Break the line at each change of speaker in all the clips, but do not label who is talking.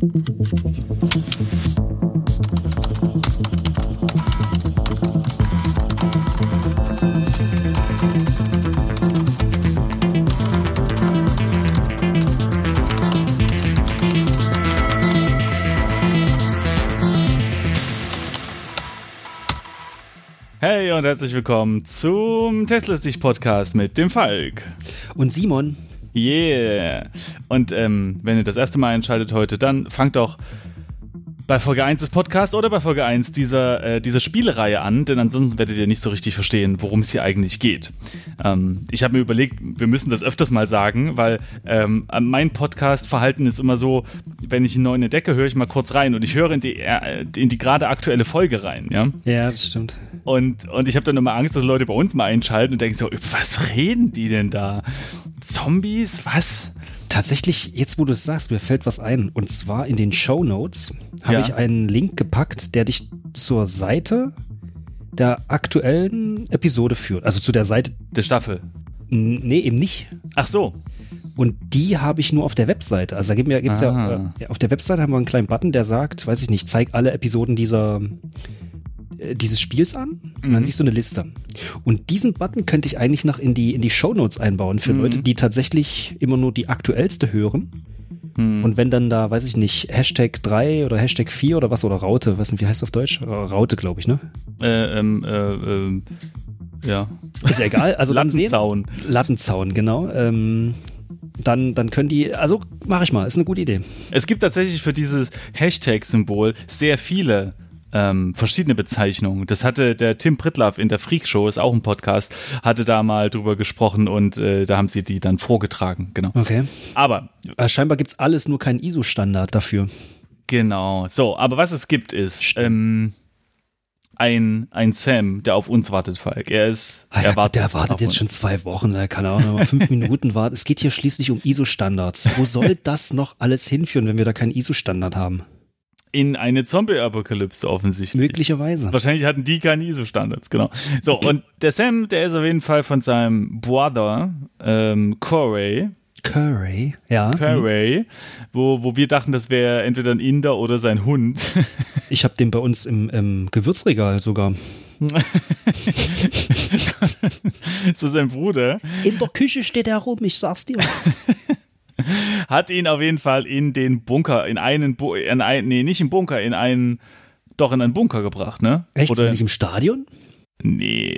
Hey und herzlich willkommen zum Testlistig Podcast mit dem Falk.
Und Simon.
Yeah. Und ähm, wenn ihr das erste Mal einschaltet heute, dann fangt doch bei Folge 1 des Podcasts oder bei Folge 1 dieser, äh, dieser Spielereihe an, denn ansonsten werdet ihr nicht so richtig verstehen, worum es hier eigentlich geht. Ähm, ich habe mir überlegt, wir müssen das öfters mal sagen, weil ähm, mein Podcast-Verhalten ist immer so, wenn ich einen neuen entdecke, höre ich mal kurz rein und ich höre in die, äh, in die gerade aktuelle Folge rein. Ja,
ja das stimmt.
Und, und ich habe dann immer Angst, dass Leute bei uns mal einschalten und denken so, was reden die denn da? Zombies? Was?
Tatsächlich, jetzt wo du es sagst, mir fällt was ein. Und zwar in den Show Notes habe ja. ich einen Link gepackt, der dich zur Seite der aktuellen Episode führt. Also zu der Seite
der Staffel.
Nee, eben nicht.
Ach so.
Und die habe ich nur auf der Webseite. Also da gibt es ja, äh, auf der Webseite haben wir einen kleinen Button, der sagt, weiß ich nicht, zeig alle Episoden dieser dieses Spiels an und dann mhm. siehst du eine Liste. Und diesen Button könnte ich eigentlich noch in die, in die Shownotes einbauen für mhm. Leute, die tatsächlich immer nur die aktuellste hören. Mhm. Und wenn dann da, weiß ich nicht, Hashtag 3 oder Hashtag 4 oder was oder Raute, nicht, wie heißt das auf Deutsch? Äh, Raute, glaube ich, ne?
Äh, ähm, äh, äh, ja.
Ist ja egal. Also
Lattenzaun.
Sehen, Lattenzaun, genau. Ähm, dann, dann können die, also mache ich mal, ist eine gute Idee.
Es gibt tatsächlich für dieses Hashtag-Symbol sehr viele ähm, verschiedene Bezeichnungen. Das hatte der Tim Pritlaff in der Freak Show, ist auch ein Podcast, hatte da mal drüber gesprochen und äh, da haben sie die dann vorgetragen, genau.
Okay.
Aber
äh, scheinbar gibt es alles, nur keinen ISO-Standard dafür.
Genau. So, aber was es gibt ist ähm, ein, ein Sam, der auf uns wartet, Falk. Er ist,
ah,
er wartet
der wartet jetzt uns. schon zwei Wochen, da kann er auch noch mal fünf Minuten warten. Es geht hier schließlich um ISO-Standards. Wo soll das noch alles hinführen, wenn wir da keinen ISO-Standard haben?
In eine Zombie-Apokalypse offensichtlich.
Möglicherweise.
Wahrscheinlich hatten die keine ISO-Standards, genau. So, und der Sam, der ist auf jeden Fall von seinem Brother, ähm, Corey.
Curry, ja.
Curry, wo, wo wir dachten, das wäre entweder ein Inder oder sein Hund.
Ich habe den bei uns im, im Gewürzregal sogar.
so sein Bruder.
In der Küche steht er rum, ich sag's dir.
hat ihn auf jeden Fall in den Bunker, in einen, Bu in ein, nee, nicht im Bunker, in einen, doch in einen Bunker gebracht, ne?
Echt? Oder nicht im Stadion?
Nee.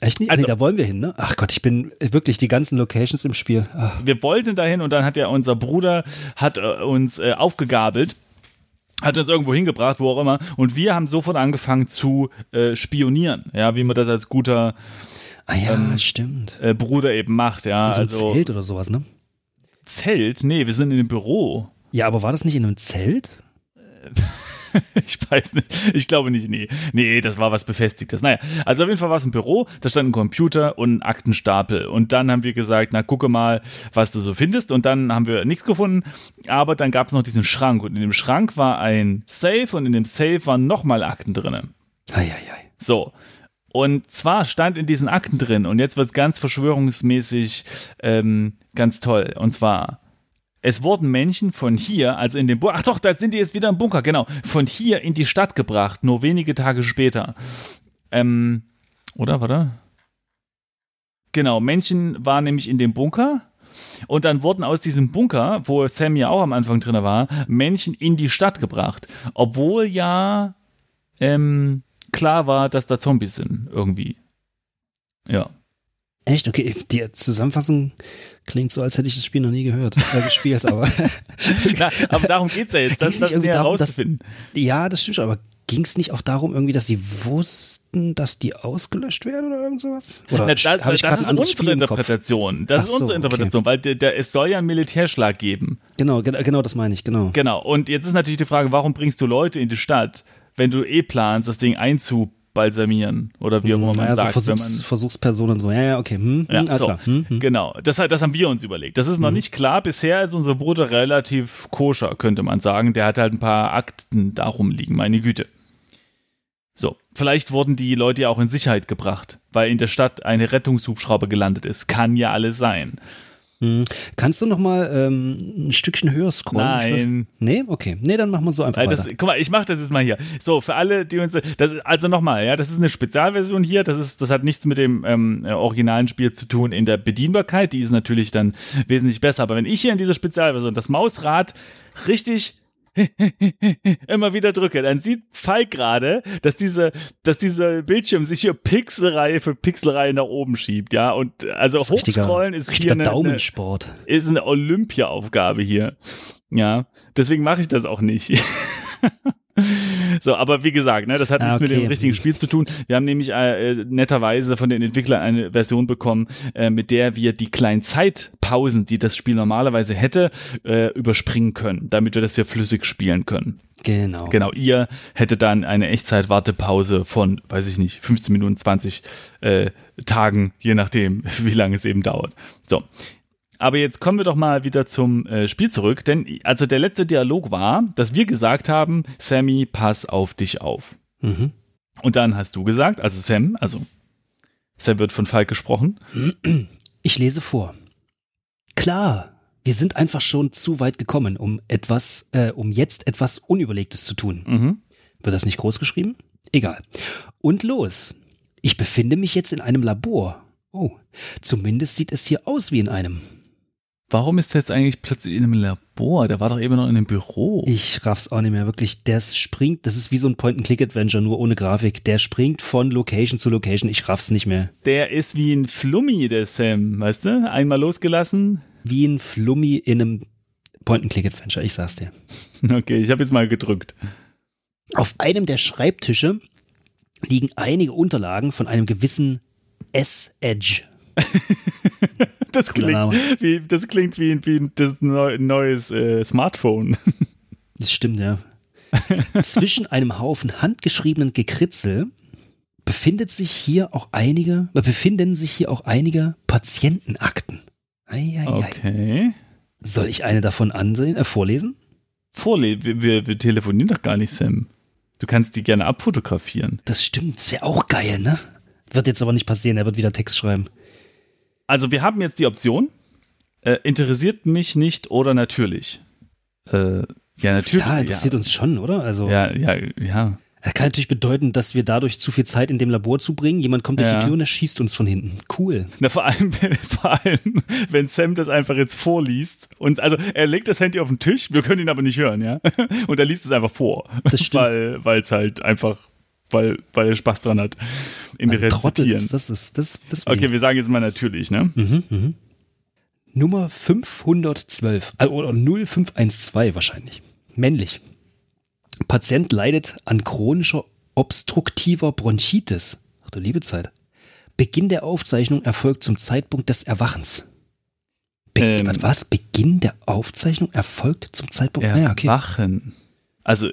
Echt nicht? Also, nee, da wollen wir hin, ne? Ach Gott, ich bin wirklich die ganzen Locations im Spiel. Ach.
Wir wollten dahin und dann hat ja unser Bruder hat äh, uns äh, aufgegabelt hat uns irgendwo hingebracht, wo auch immer. Und wir haben sofort angefangen zu äh, spionieren, ja, wie man das als guter
ah, ja, ähm, stimmt.
Äh, Bruder eben macht, ja.
so also Zelt oder sowas, ne?
Zelt? Nee, wir sind in einem Büro.
Ja, aber war das nicht in einem Zelt?
ich weiß nicht. Ich glaube nicht, nee. Nee, das war was Befestigtes. Naja, also auf jeden Fall war es ein Büro, da stand ein Computer und ein Aktenstapel. Und dann haben wir gesagt, na, gucke mal, was du so findest. Und dann haben wir nichts gefunden. Aber dann gab es noch diesen Schrank. Und in dem Schrank war ein Safe und in dem Safe waren nochmal Akten drin.
Eieiei.
So. Und zwar stand in diesen Akten drin, und jetzt wird es ganz verschwörungsmäßig ähm, ganz toll. Und zwar, es wurden Menschen von hier, also in dem Bunker, ach doch, da sind die jetzt wieder im Bunker, genau, von hier in die Stadt gebracht, nur wenige Tage später. Ähm, oder, warte? Genau, Menschen waren nämlich in dem Bunker. Und dann wurden aus diesem Bunker, wo Sam ja auch am Anfang drin war, Menschen in die Stadt gebracht. Obwohl ja ähm, klar war, dass da Zombies sind, irgendwie. Ja.
Echt? Okay, die Zusammenfassung klingt so, als hätte ich das Spiel noch nie gehört, äh, gespielt, aber.
Na, aber darum geht es ja jetzt, das, das näher herauszufinden.
ja, das stimmt schon, aber ging es nicht auch darum, irgendwie, dass sie wussten, dass die ausgelöscht werden oder irgend sowas? Oder
Na, da, das ist unsere Interpretation. Das Ach ist unsere Interpretation, okay. weil der, der, es soll ja einen Militärschlag geben.
Genau, genau, das meine ich, genau.
Genau. Und jetzt ist natürlich die Frage, warum bringst du Leute in die Stadt, wenn du eh planst, das Ding einzubalsamieren oder wie auch immer man
ja,
sagt.
So Versuchs,
man,
Versuchspersonen so, ja, ja, okay. Hm,
ja, hm, so. hm, hm. Genau, das, das haben wir uns überlegt. Das ist noch hm. nicht klar. Bisher ist unser Bruder relativ koscher, könnte man sagen. Der hat halt ein paar Akten darum liegen, meine Güte. So, vielleicht wurden die Leute ja auch in Sicherheit gebracht, weil in der Stadt eine Rettungshubschrauber gelandet ist. Kann ja alles sein.
Hm. Kannst du noch mal ähm, ein Stückchen höher scrollen?
Nein.
Nee, okay. Nee, dann machen wir so einfach
das, Guck mal, ich mache das jetzt mal hier. So, für alle, die uns das also nochmal, ja, das ist eine Spezialversion hier, das ist das hat nichts mit dem ähm, originalen Spiel zu tun in der Bedienbarkeit, die ist natürlich dann wesentlich besser, aber wenn ich hier in dieser Spezialversion das Mausrad richtig immer wieder drücke, dann sieht Falk gerade, dass diese, dass dieser Bildschirm sich hier Pixelreihe für Pixelreihe nach oben schiebt, ja. Und also
ist
hochscrollen
richtiger,
ist
richtiger
hier eine, eine,
Daumensport.
ist eine Olympia-Aufgabe hier. Ja. Deswegen mache ich das auch nicht. So, aber wie gesagt, ne, das hat
Ah,
nichts mit
okay.
dem richtigen Spiel zu tun. Wir haben nämlich äh, äh, netterweise von den Entwicklern eine Version bekommen, äh, mit der wir die kleinen Zeitpausen, die das Spiel normalerweise hätte, äh, überspringen können, damit wir das hier flüssig spielen können.
Genau.
Genau, ihr hättet dann eine Echtzeit-Wartepause von, weiß ich nicht, 15 Minuten, 20 äh, Tagen, je nachdem, wie lange es eben dauert. So. Aber jetzt kommen wir doch mal wieder zum äh, Spiel zurück, denn also der letzte Dialog war, dass wir gesagt haben, Sammy, pass auf dich auf.
Mhm.
Und dann hast du gesagt, also Sam, also Sam wird von Falk gesprochen.
Ich lese vor. Klar, wir sind einfach schon zu weit gekommen, um etwas, äh, um jetzt etwas Unüberlegtes zu tun.
Mhm.
Wird das nicht groß geschrieben? Egal. Und los. Ich befinde mich jetzt in einem Labor. Oh, zumindest sieht es hier aus wie in einem.
Warum ist er jetzt eigentlich plötzlich in einem Labor? Der war doch eben noch in einem Büro.
Ich raff's auch nicht mehr wirklich. Der springt, das ist wie so ein Point-and-Click-Adventure, nur ohne Grafik. Der springt von Location zu Location. Ich raff's nicht mehr.
Der ist wie ein Flummi, der Sam, weißt du? Einmal losgelassen.
Wie ein Flummi in einem Point-and-Click-Adventure, ich sag's dir.
Okay, ich habe jetzt mal gedrückt.
Auf einem der Schreibtische liegen einige Unterlagen von einem gewissen S-Edge.
Das klingt wie, das klingt wie, wie das neu, neues äh, Smartphone.
Das stimmt, ja. Zwischen einem Haufen handgeschriebenen Gekritzel befindet sich hier auch einige, äh, befinden sich hier auch einige Patientenakten. Ei, ei, ei.
Okay.
Soll ich eine davon ansehen, äh, vorlesen?
Vorle wir, wir, wir telefonieren doch gar nicht, Sam. Du kannst die gerne abfotografieren.
Das stimmt, ist ja auch geil, ne? Wird jetzt aber nicht passieren, er wird wieder Text schreiben.
Also wir haben jetzt die Option, äh, interessiert mich nicht oder natürlich. Äh, ja, natürlich.
Ja, interessiert uns schon, oder? Also,
Ja, ja, ja.
das kann natürlich bedeuten, dass wir dadurch zu viel Zeit in dem Labor zubringen. Jemand kommt durch
Ja.
die Tür und er schießt uns von hinten. Cool.
Na, vor allem, vor allem, wenn Sam das einfach jetzt vorliest und also er legt das Handy auf den Tisch, wir können ihn aber nicht hören, ja. Und er liest es einfach vor.
Das stimmt.
Weil es halt einfach, weil, weil er Spaß dran hat. Im
Ein Trottel
Rezitieren.
ist, das ist, das, das
Okay, wir sagen jetzt mal natürlich, ne?
Mhm, mhm. Nummer 512, äh, oder 0512 wahrscheinlich. Männlich. Patient leidet an chronischer obstruktiver Bronchitis. Ach du liebe Zeit. Beginn der Aufzeichnung erfolgt zum Zeitpunkt des Erwachens. Be
Ähm.
was? Beginn der Aufzeichnung erfolgt zum Zeitpunkt. Ah, ja, okay.
Erwachen. Also,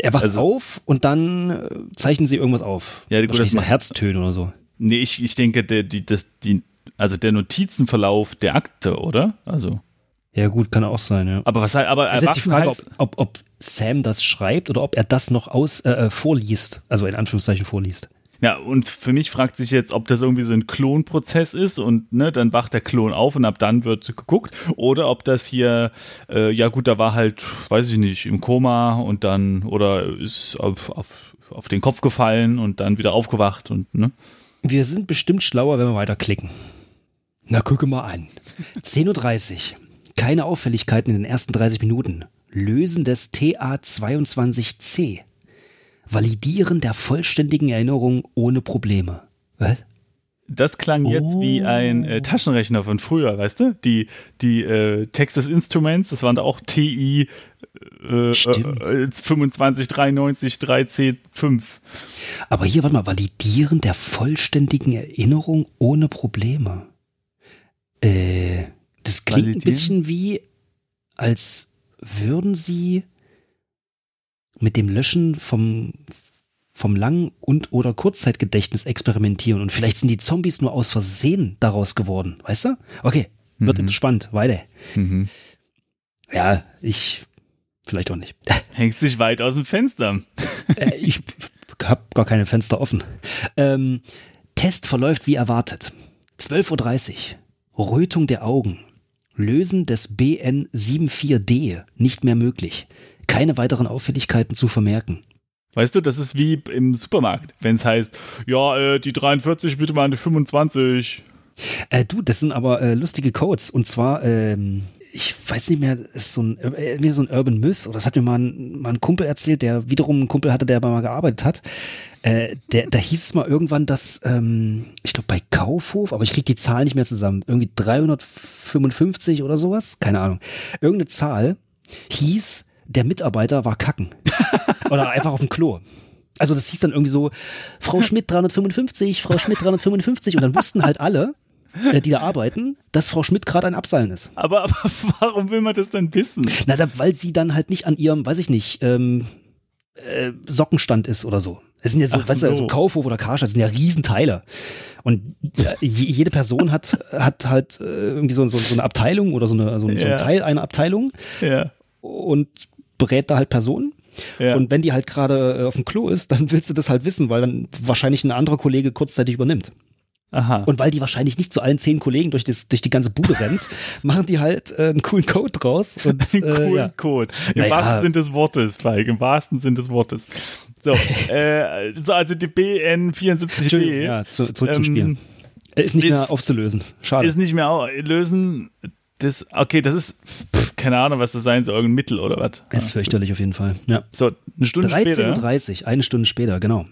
Er wacht
also-
auf und dann äh, zeichnen sie irgendwas auf.
Ja, gut, das macht-
Herztöne oder so.
nee, ich, ich denke, der, die, das, die, also der Notizenverlauf der Akte, oder? Also.
Ja, gut, kann auch sein, ja.
Aber was halt, aber
ist jetzt die Frage,
heißt,
ob, ob, ob Sam das schreibt oder ob er das noch aus äh, äh, vorliest, also in Anführungszeichen vorliest.
Ja, und für mich fragt sich jetzt, ob das irgendwie so ein Klonprozess ist und ne, dann wacht der Klon auf und ab dann wird geguckt. Oder ob das hier, äh, ja gut, da war halt, weiß ich nicht, im Koma und dann, oder ist auf, auf, auf den Kopf gefallen und dann wieder aufgewacht und, ne?
Wir sind bestimmt schlauer, wenn wir weiterklicken. Na, gucke mal an. 10.30 Uhr. Keine Auffälligkeiten in den ersten 30 Minuten. Lösen des TA22C. Validieren der vollständigen Erinnerung ohne Probleme. Was?
Das klang jetzt wie ein äh, Taschenrechner von früher, weißt du? Die, die äh, Texas Instruments, das waren da auch TI äh,
Stimmt.
äh, 2593 3C5.
Aber hier, warte mal, validieren der vollständigen Erinnerung ohne Probleme. Äh, das klingt ein
Validieren?
bisschen wie, als würden sie mit dem Löschen vom, vom Lang- und oder Kurzzeitgedächtnis experimentieren und vielleicht sind die Zombies nur aus Versehen daraus geworden, weißt du? Okay, wird
Mhm.
spannend, weiter.
Mhm.
Ja, ich, vielleicht auch nicht.
Hängt sich weit aus dem Fenster.
Äh, ich habe gar keine Fenster offen. Ähm, Test verläuft wie erwartet. 12.30 Uhr. Rötung der Augen. Lösen des BN74D nicht mehr möglich. Keine weiteren Auffälligkeiten zu vermerken.
Weißt du, das ist wie im Supermarkt, wenn es heißt, ja, äh, die 43 bitte mal eine 25.
Äh, du, das sind aber äh, lustige Codes. Und zwar, ähm, ich weiß nicht mehr, ist so ein, äh, so ein Urban Myth, oder das hat mir mal ein, mal ein Kumpel erzählt, der wiederum einen Kumpel hatte, der mal gearbeitet hat. Äh, der, da hieß es mal irgendwann, dass, ähm, ich glaube bei Kaufhof, aber ich krieg die Zahl nicht mehr zusammen, irgendwie 355 oder sowas, keine Ahnung. Irgendeine Zahl hieß, der Mitarbeiter war kacken. oder einfach auf dem Klo. Also das hieß dann irgendwie so, Frau Schmidt 355, Frau Schmidt 355 und dann wussten halt alle, äh, die da arbeiten, dass Frau Schmidt gerade ein Abseilen ist.
Aber, aber warum will man das dann wissen?
Na, da, weil sie dann halt nicht an ihrem, weiß ich nicht, ähm, äh, Sockenstand ist oder so. Es sind ja so, Ach weißt du, so Kaufhof oder Karstadt sind ja Riesenteile. Und äh, jede Person hat, hat halt äh, irgendwie so, so, so eine Abteilung oder so, eine, so, so ein Teil einer Abteilung
ja.
und berät da halt Personen. Ja. Und wenn die halt gerade äh, auf dem Klo ist, dann willst du das halt wissen, weil dann wahrscheinlich ein anderer Kollege kurzzeitig übernimmt.
Aha.
Und weil die wahrscheinlich nicht zu allen zehn Kollegen durch, das, durch die ganze Bude rennt, machen die halt äh, einen coolen Code draus. Und,
einen äh, coolen ja. Code. Im naja. wahrsten Sinn des Wortes, Falk, im wahrsten Sinn des Wortes. So, äh, so also die BN74D.
Ja, zu, zurück ähm, zum Spiel. Ist nicht ist, mehr aufzulösen. Schade.
Ist nicht mehr lösen. Das, okay, das ist, pff, keine Ahnung, was das sein soll, irgendein Mittel oder was.
Ist fürchterlich auf jeden Fall. Ja.
So, eine Stunde 13 später.
13.30 Uhr, eine Stunde später, genau.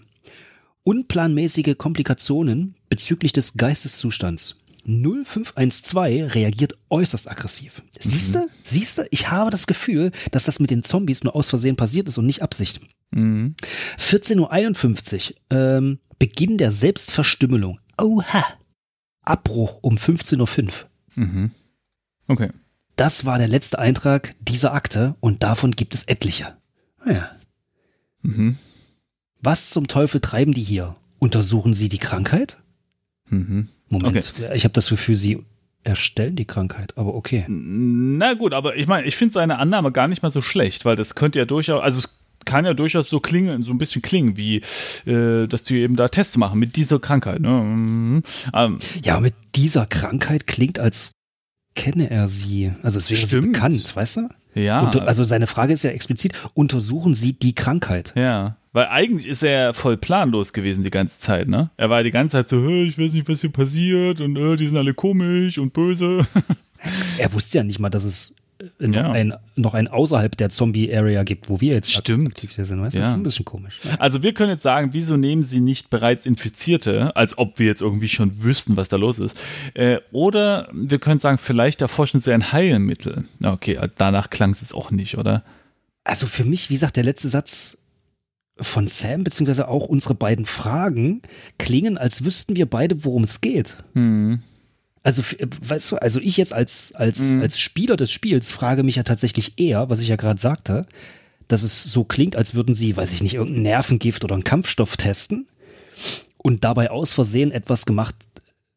Unplanmäßige Komplikationen bezüglich des Geisteszustands. 0512 reagiert äußerst aggressiv. Siehst du? Mhm. Siehst du? Ich habe das Gefühl, dass das mit den Zombies nur aus Versehen passiert ist und nicht Absicht.
Mhm.
14.51 Uhr, ähm, Beginn der Selbstverstümmelung. Oha! Abbruch um 15.05 Uhr.
Mhm. Okay.
Das war der letzte Eintrag dieser Akte und davon gibt es etliche. Naja.
Mhm.
Was zum Teufel treiben die hier? Untersuchen sie die Krankheit?
Mhm.
Moment, okay. ich habe das Gefühl, sie erstellen die Krankheit, aber okay.
Na gut, aber ich meine, ich finde seine Annahme gar nicht mal so schlecht, weil das könnte ja durchaus, also es kann ja durchaus so klingen, so ein bisschen klingen, wie äh, dass die eben da Tests machen mit dieser Krankheit. Ne? Mhm.
Ähm, ja, mit dieser Krankheit klingt, als kenne er sie. Also es wäre sie bekannt, weißt du?
Ja.
Und, also seine Frage ist ja explizit, untersuchen Sie die Krankheit?
Ja. Weil eigentlich ist er voll planlos gewesen die ganze Zeit, ne? Er war die ganze Zeit so, ich weiß nicht, was hier passiert und die sind alle komisch und böse.
er wusste ja nicht mal, dass es noch, ja. ein, noch ein außerhalb der Zombie-Area gibt, wo wir jetzt
Stimmt.
aktiv sind. Weißt? Ja.
Das
ist ein bisschen komisch.
Ne? Also wir können jetzt sagen, wieso nehmen sie nicht bereits Infizierte, als ob wir jetzt irgendwie schon wüssten, was da los ist. Äh, oder wir können sagen, vielleicht erforschen sie ein Heilmittel. Okay, danach klang es jetzt auch nicht, oder?
Also für mich, wie gesagt, der letzte Satz von Sam, beziehungsweise auch unsere beiden Fragen, klingen, als wüssten wir beide, worum es geht.
Hm.
Also, weißt du, also ich jetzt als, als, mhm. als Spieler des Spiels frage mich ja tatsächlich eher, was ich ja gerade sagte, dass es so klingt, als würden sie, weiß ich nicht, irgendein Nervengift oder einen Kampfstoff testen und dabei aus Versehen etwas gemacht,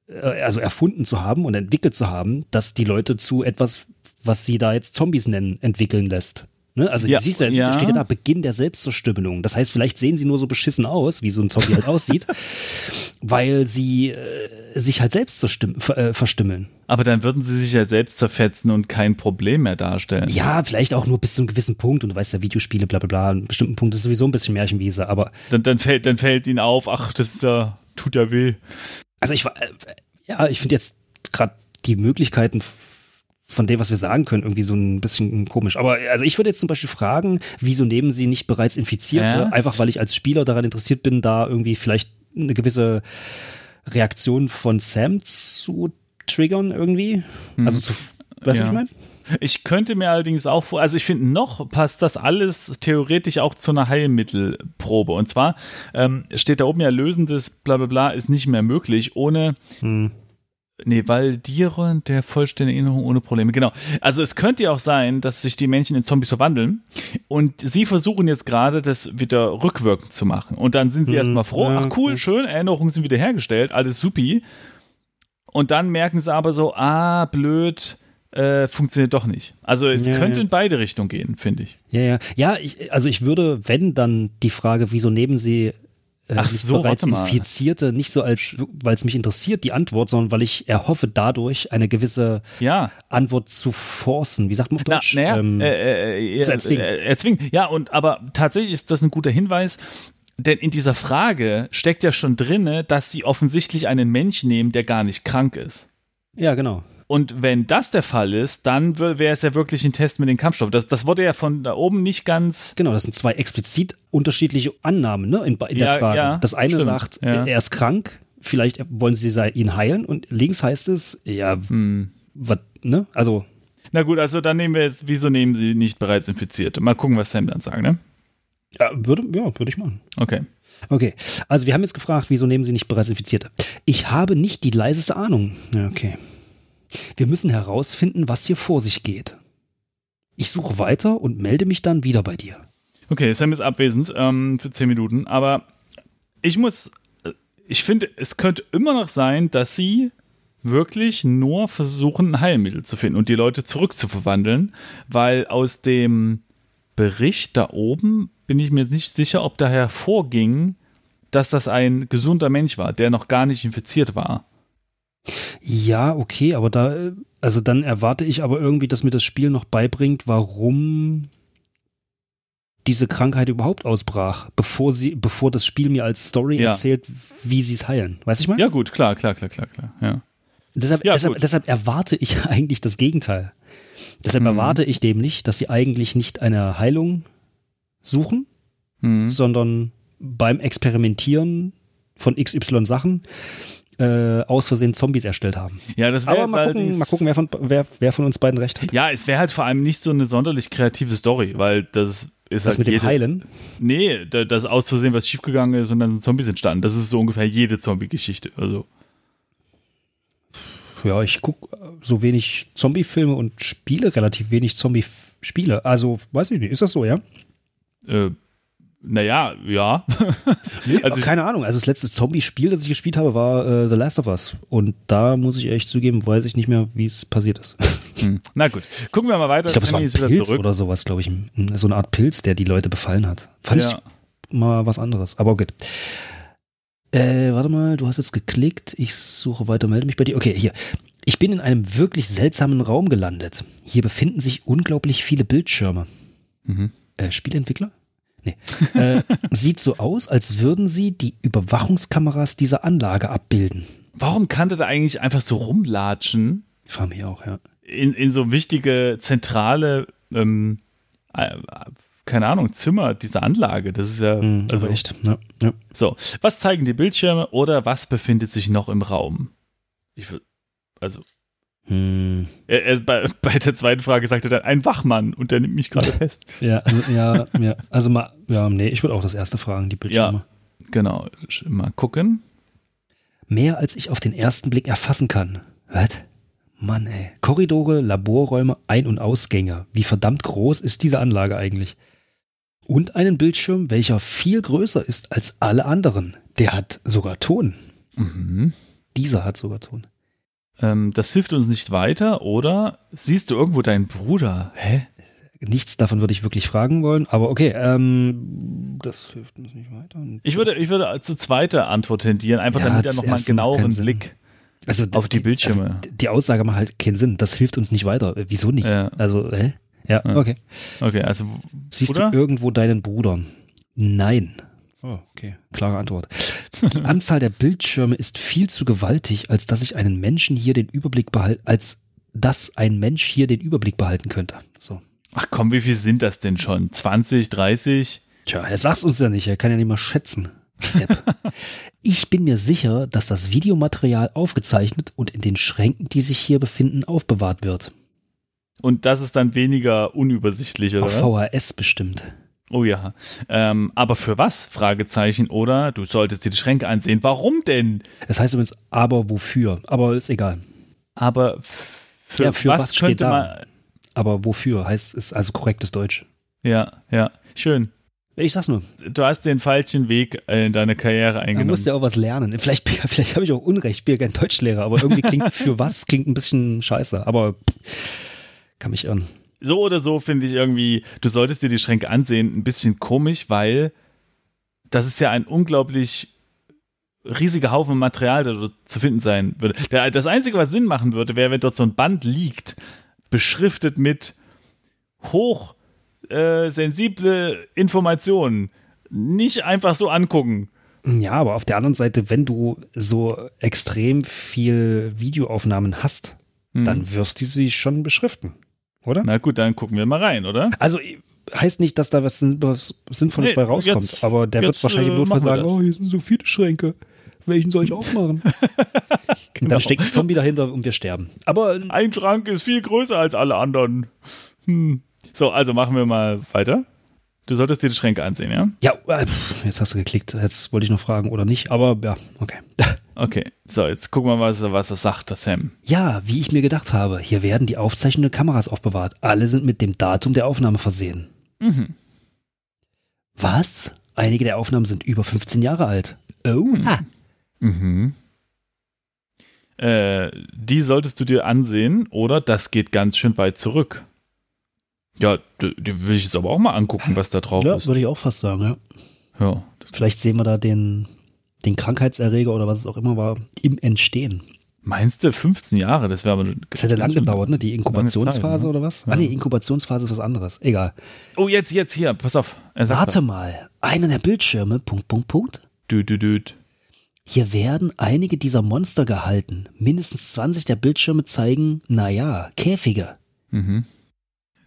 äh, also erfunden zu haben und entwickelt zu haben, dass die Leute zu etwas, was sie da jetzt Zombies nennen, entwickeln lässt. Ne? Also ja, siehst du, ja. steht ja da Beginn der Selbstzerstümmelung. Das heißt, vielleicht sehen sie nur so beschissen aus, wie so ein Zombie halt aussieht, weil sie äh, sich halt selbst äh, verstümmeln.
Aber dann würden sie sich ja selbst zerfetzen und kein Problem mehr darstellen.
Ja, vielleicht auch nur bis zu einem gewissen Punkt. Und du weißt ja, Videospiele, bla bla bla, an bestimmten Punkt ist sowieso ein bisschen Märchenwiese, aber.
Dann, dann, fällt, dann fällt ihnen auf, ach, das ja, tut ja weh.
Also ich war, äh, ja, ich finde jetzt gerade die Möglichkeiten von dem, was wir sagen können, irgendwie so ein bisschen komisch. Aber also ich würde jetzt zum Beispiel fragen, wieso nehmen sie nicht bereits Infizierte? Ja. Einfach weil ich als Spieler daran interessiert bin, da irgendwie vielleicht eine gewisse Reaktion von Sam zu triggern irgendwie. Hm. Also zu, weißt du, ja. ich meine?
Ich könnte mir allerdings auch vor, also ich finde, noch passt das alles theoretisch auch zu einer Heilmittelprobe. Und zwar ähm, steht da oben ja lösendes bla bla bla ist nicht mehr möglich, ohne hm. Nee, Valdieren der vollständigen Erinnerung ohne Probleme. Genau. Also es könnte ja auch sein, dass sich die Männchen in Zombies verwandeln und sie versuchen jetzt gerade, das wieder rückwirkend zu machen. Und dann sind sie mhm. erstmal froh, ach cool, schön, Erinnerungen sind wieder hergestellt, alles supi. Und dann merken sie aber so, ah, blöd, äh, funktioniert doch nicht. Also es ja, könnte ja. in beide Richtungen gehen, finde ich.
Ja, ja. Ja, ich, also ich würde, wenn dann die Frage, wieso nehmen sie äh, Ach so, bereits Infizierte nicht so als, weil es mich interessiert, die Antwort, sondern weil ich erhoffe, dadurch eine gewisse
ja.
Antwort zu forcen. Wie sagt man auf Deutsch?
Na, naja, ähm, äh, äh, zu erzwingen. Äh, erzwingen. Ja, und aber tatsächlich ist das ein guter Hinweis. Denn in dieser Frage steckt ja schon drin, dass sie offensichtlich einen Mensch nehmen, der gar nicht krank ist.
Ja, genau.
Und wenn das der Fall ist, dann wäre es ja wirklich ein Test mit den Kampfstoffen. Das, das wurde ja von da oben nicht ganz.
Genau, das sind zwei explizit unterschiedliche Annahmen ne, in, in der Frage. Ja, das eine stimmt, sagt, ja. er ist krank, vielleicht wollen sie ihn heilen. Und links heißt es, ja, hm. was, ne? Also.
Na gut, also dann nehmen wir jetzt, wieso nehmen sie nicht bereits Infizierte? Mal gucken, was Sam dann sagt, ne?
Ja, würde, ja, würde ich machen.
Okay.
Okay, also wir haben jetzt gefragt, wieso nehmen Sie nicht bereits Infizierte? Ich habe nicht die leiseste Ahnung. Ja, okay. Wir müssen herausfinden, was hier vor sich geht. Ich suche weiter und melde mich dann wieder bei dir.
Okay, Sam ist abwesend ähm, für zehn Minuten, aber ich muss, äh, ich finde, es könnte immer noch sein, dass sie wirklich nur versuchen, ein Heilmittel zu finden und die Leute zurückzuverwandeln, weil aus dem Bericht da oben bin ich mir nicht sicher, ob da hervorging, dass das ein gesunder Mensch war, der noch gar nicht infiziert war.
Ja, okay, aber da, also dann erwarte ich aber irgendwie, dass mir das Spiel noch beibringt, warum diese Krankheit überhaupt ausbrach, bevor sie, bevor das Spiel mir als Story ja. erzählt, wie sie es heilen. Weiß ich mal?
Ja, gut, klar, klar, klar, klar, klar, ja.
Deshalb, ja, deshalb, deshalb erwarte ich eigentlich das Gegenteil. Deshalb mhm. erwarte ich dem nicht, dass sie eigentlich nicht eine Heilung suchen, mhm. sondern beim Experimentieren von XY Sachen äh, aus Versehen Zombies erstellt haben.
Ja, das wäre
mal, gucken, mal gucken, wer von, wer, wer von uns beiden recht hat.
Ja, es wäre halt vor allem nicht so eine sonderlich kreative Story, weil das ist
das
halt
mit jede, dem Heilen?
Nee, das aus Versehen was schiefgegangen ist und dann sind Zombies entstanden. Das ist so ungefähr jede Zombie-Geschichte. Also.
Ja, ich gucke so wenig Zombie-Filme und spiele relativ wenig Zombie-Spiele. Also, weiß ich nicht, ist das so, ja?
Äh, naja, ja.
nee, also keine Ahnung. Also das letzte Zombie-Spiel, das ich gespielt habe, war äh, The Last of Us. Und da muss ich echt zugeben, weiß ich nicht mehr, wie es passiert ist.
Hm. Na gut, gucken wir mal weiter.
Ich glaube, es war ein Pilz oder sowas, glaube ich. So eine Art Pilz, der die Leute befallen hat. Fand ja. ich mal was anderes. Aber gut. Äh, warte mal, du hast jetzt geklickt. Ich suche weiter, melde mich bei dir. Okay, hier. Ich bin in einem wirklich seltsamen Raum gelandet. Hier befinden sich unglaublich viele Bildschirme. Mhm. Äh, Spielentwickler? Nee. Äh, sieht so aus, als würden sie die Überwachungskameras dieser Anlage abbilden.
Warum kann der da eigentlich einfach so rumlatschen?
Ich frage mich auch, ja.
In, in so wichtige zentrale, ähm, äh, keine Ahnung, Zimmer dieser Anlage. Das ist ja.
Mhm, also echt. Ja,
ja. So, was zeigen die Bildschirme oder was befindet sich noch im Raum? Ich würde, also hm. Er, er, bei, bei, der zweiten Frage sagte er dann ein Wachmann und der nimmt mich gerade fest.
ja, also, ja, ja, also mal, ja, nee, ich würde auch das erste fragen, die Bildschirme.
Ja, genau, mal gucken.
Mehr als ich auf den ersten Blick erfassen kann. Was? Mann, ey. Korridore, Laborräume, Ein- und Ausgänge. Wie verdammt groß ist diese Anlage eigentlich? Und einen Bildschirm, welcher viel größer ist als alle anderen. Der hat sogar Ton. Mhm. Dieser hat sogar Ton
ähm, das hilft uns nicht weiter, oder siehst du irgendwo deinen Bruder? Hä?
Nichts davon würde ich wirklich fragen wollen, aber okay, ähm, das hilft uns nicht weiter.
Ich würde, ich würde als zweite Antwort tendieren, einfach ja, damit er nochmal einen genaueren Blick also, auf die Bildschirme. Also
die Aussage macht halt keinen Sinn, das hilft uns nicht weiter. Wieso nicht? Ja. Also, hä? Ja, okay.
Okay, also.
Siehst Bruder? du irgendwo deinen Bruder? Nein. Oh, okay. Klare Antwort. Die Anzahl der Bildschirme ist viel zu gewaltig, als dass ich einen Menschen hier den Überblick behalten, als dass ein Mensch hier den Überblick behalten könnte. So.
Ach komm, wie viel sind das denn schon? 20, 30?
Tja, er sagt uns ja nicht, er kann ja nicht mal schätzen. ich bin mir sicher, dass das Videomaterial aufgezeichnet und in den Schränken, die sich hier befinden, aufbewahrt wird.
Und das ist dann weniger unübersichtlich, oder?
Auf VHS bestimmt.
Oh ja. Ähm, aber für was? Fragezeichen. Oder du solltest dir die Schränke ansehen. Warum denn?
Das heißt übrigens, aber wofür? Aber ist egal.
Aber für, ja, für was, was könnte man.
Aber wofür heißt es also korrektes Deutsch.
Ja, ja. Schön.
Ich sag's nur.
Du hast den falschen Weg in deine Karriere eingenommen.
Du musst ja auch was lernen. Vielleicht, vielleicht habe ich auch Unrecht, ich bin ja kein Deutschlehrer, aber irgendwie klingt für was klingt ein bisschen scheiße. Aber kann mich irren
so oder so finde ich irgendwie, du solltest dir die Schränke ansehen, ein bisschen komisch, weil das ist ja ein unglaublich riesiger Haufen Material, der dort zu finden sein würde. Der, das Einzige, was Sinn machen würde, wäre, wenn dort so ein Band liegt, beschriftet mit hochsensible äh, Informationen. Nicht einfach so angucken.
Ja, aber auf der anderen Seite, wenn du so extrem viel Videoaufnahmen hast, hm. dann wirst du sie schon beschriften, oder?
Na gut, dann gucken wir mal rein, oder?
Also heißt nicht, dass da was, was Sinnvolles nee, bei rauskommt, jetzt, aber der jetzt, wird wahrscheinlich im äh, Notfall sagen, oh, hier sind so viele Schränke. Welchen soll ich aufmachen? genau. Dann steckt ein Zombie dahinter und wir sterben. Aber
ein Schrank ist viel größer als alle anderen. Hm. So, also machen wir mal weiter. Du solltest dir die Schränke ansehen, ja?
Ja, äh, jetzt hast du geklickt. Jetzt wollte ich noch fragen oder nicht, aber ja, okay.
Okay, so, jetzt gucken wir mal, was, was er sagt, das Sam.
Ja, wie ich mir gedacht habe, hier werden die aufzeichnenden Kameras aufbewahrt. Alle sind mit dem Datum der Aufnahme versehen. Mhm. Was? Einige der Aufnahmen sind über 15 Jahre alt. Oh. Ha. Mhm.
Äh, die solltest du dir ansehen, oder das geht ganz schön weit zurück. Ja, die, will ich jetzt aber auch mal angucken, was da drauf
ja,
ist.
Ja, würde ich auch fast sagen, ja.
Ja.
Vielleicht sehen wir da den, den Krankheitserreger oder was es auch immer war, im Entstehen.
Meinst du 15 Jahre? Das wäre aber.
Das hätte lang gedauert, ne? Die Inkubationsphase Zeit, ne? oder was? Ja. Ah, nee, Inkubationsphase ist was anderes. Egal.
Oh, jetzt, jetzt hier, pass auf.
Warte was. mal. Einer der Bildschirme, Punkt, Punkt, Punkt.
Dü, dü, dü.
Hier werden einige dieser Monster gehalten. Mindestens 20 der Bildschirme zeigen, naja, Käfige. Mhm.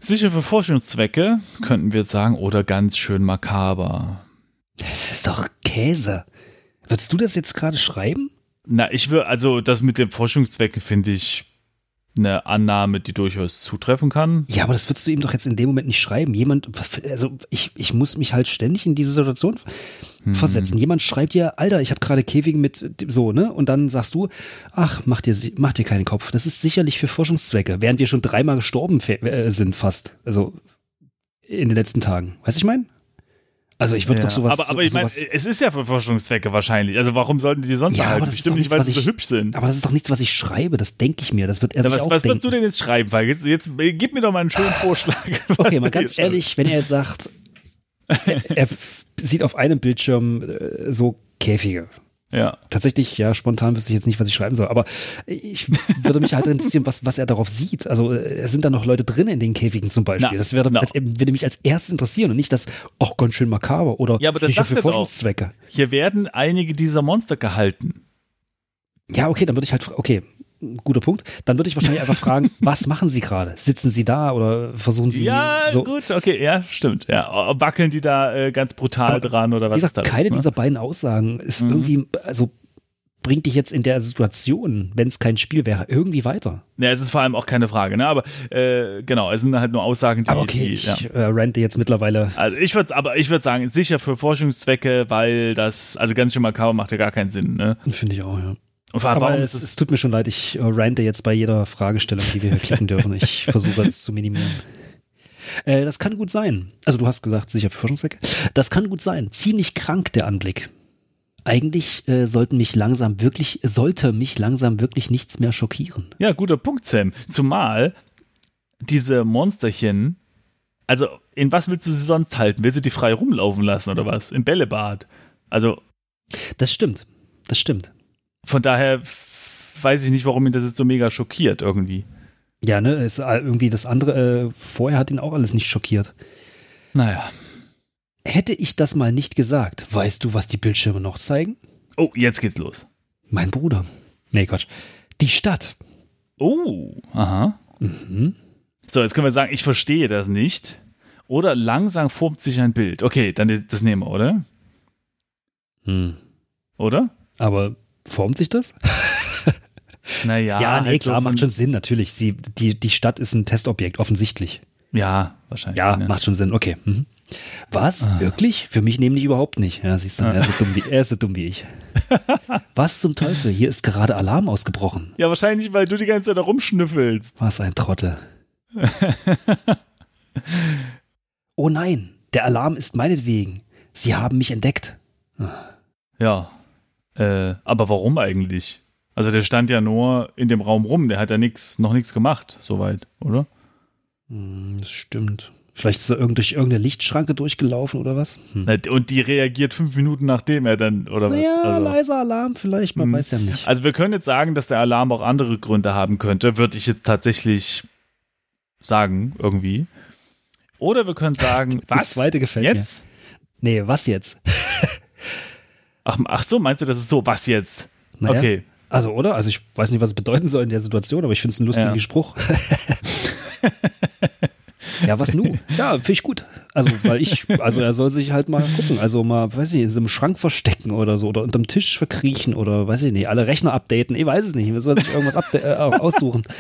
Sicher für Forschungszwecke, könnten wir jetzt sagen, oder ganz schön makaber.
Das ist doch Käse. Würdest du das jetzt gerade schreiben?
Na, ich will, also das mit den Forschungszwecken finde ich eine Annahme, die durchaus zutreffen kann.
Ja, aber das würdest du ihm doch jetzt in dem Moment nicht schreiben. Jemand, also ich, ich muss mich halt ständig in diese Situation hm. versetzen. Jemand schreibt dir, Alter, ich habe gerade Käfige mit so, ne? Und dann sagst du, ach, mach dir, mach dir keinen Kopf. Das ist sicherlich für Forschungszwecke, während wir schon dreimal gestorben äh, sind fast. Also in den letzten Tagen. Weißt du, ich meine? Also ich würde ja. doch sowas.
Aber, aber ich meine, es ist ja für Forschungszwecke wahrscheinlich. Also warum sollten die die sonst ja,
erhalten? Bestimmt nicht, weil sie so hübsch sind. Aber das ist doch nichts, was ich schreibe. Das denke ich mir. Das wird er ja,
was, was wirst du denn jetzt schreiben? Weil jetzt, jetzt gib mir doch mal einen schönen Vorschlag.
Okay, mal ganz ehrlich, wenn er sagt, er, er sieht auf einem Bildschirm äh, so Käfige.
Ja.
Tatsächlich, ja, spontan wüsste ich jetzt nicht, was ich schreiben soll. Aber ich würde mich halt interessieren, was, was er darauf sieht. Also äh, sind da noch Leute drin in den Käfigen zum Beispiel? Na, das würde, no. als, würde mich als erstes interessieren und nicht das, auch ganz schön makaber oder
ja, aber das sicher für Forschungszwecke. Hier werden einige dieser Monster gehalten.
Ja, okay, dann würde ich halt, okay, guter Punkt. Dann würde ich wahrscheinlich einfach fragen, was machen Sie gerade? Sitzen Sie da oder versuchen Sie
Ja, so? gut, okay, ja, stimmt. Ja, wackeln die da äh, ganz brutal Aber, dran oder was?
Wie gesagt, ist da keine los, ne? dieser beiden Aussagen ist mhm. irgendwie, also bringt dich jetzt in der Situation, wenn es kein Spiel wäre, irgendwie weiter.
Ja, es ist vor allem auch keine Frage, ne? Aber äh, genau, es sind halt nur Aussagen, die.
Aber okay, die,
ich
ja. äh, rente jetzt mittlerweile.
Also ich würde, aber ich würde sagen, sicher für Forschungszwecke, weil das, also ganz schön makaber macht ja gar keinen Sinn, ne?
Finde ich auch, ja. Aber es, es, tut mir schon leid, ich äh, rante jetzt bei jeder Fragestellung, die wir hier klicken dürfen. Ich versuche es zu minimieren. Äh, das kann gut sein. Also du hast gesagt, sicher für Forschungszwecke. Das kann gut sein. Ziemlich krank der Anblick. Eigentlich äh, sollten mich langsam wirklich, sollte mich langsam wirklich nichts mehr schockieren.
Ja, guter Punkt, Sam. Zumal diese Monsterchen, also in was willst du sie sonst halten? Willst du die frei rumlaufen lassen oder was? Im Bällebad? Also.
Das stimmt. Das stimmt.
Von daher weiß ich nicht, warum ihn das jetzt so mega schockiert irgendwie.
Ja, ne, ist irgendwie das andere, äh, vorher hat ihn auch alles nicht schockiert.
Naja.
Hätte ich das mal nicht gesagt, weißt du, was die Bildschirme noch zeigen?
Oh, jetzt geht's los.
Mein Bruder. Nee, Quatsch. Die Stadt.
Oh, aha. Mhm. So, jetzt können wir sagen, ich verstehe das nicht. Oder langsam formt sich ein Bild. Okay, dann das nehmen wir, oder?
Hm.
Oder?
Aber Formt sich das?
Naja.
Ja, nee, halt klar, so macht schon Sinn, natürlich. Sie, die, die Stadt ist ein Testobjekt, offensichtlich.
Ja, wahrscheinlich.
Ja, ne? macht schon Sinn, okay. Mhm. Was? Ah. Wirklich? Für mich nämlich überhaupt nicht. Ja, siehst du, er ist so dumm wie, er ist so dumm wie ich. Was zum Teufel? Hier ist gerade Alarm ausgebrochen.
Ja, wahrscheinlich, weil du die ganze Zeit da rumschnüffelst.
Was ein Trottel. oh nein, der Alarm ist meinetwegen. Sie haben mich entdeckt.
Ja, äh, aber warum eigentlich? Also der stand ja nur in dem Raum rum, der hat ja nix, noch nichts gemacht, soweit, oder?
Hm, das stimmt. Vielleicht ist er durch irgendeine Lichtschranke durchgelaufen oder was?
Hm. Und die reagiert fünf Minuten nachdem er dann, oder was?
Ja, also. leiser Alarm vielleicht, man hm. weiß ja nicht.
Also wir können jetzt sagen, dass der Alarm auch andere Gründe haben könnte, würde ich jetzt tatsächlich sagen, irgendwie. Oder wir können sagen,
was? Das zweite gefällt
jetzt?
mir. Nee, was jetzt?
ach, ach so, meinst du, das ist so, was jetzt?
Naja, okay. Also, oder? Also ich weiß nicht, was es bedeuten soll in der Situation, aber ich finde es einen lustigen ja. Spruch. Ja, was nu? Ja, finde ich gut. Also, weil ich, also er soll sich halt mal gucken, also mal, weiß ich, in so einem Schrank verstecken oder so oder unterm Tisch verkriechen oder weiß ich nicht, alle Rechner updaten, ich weiß es nicht, er soll sich irgendwas äh, aussuchen.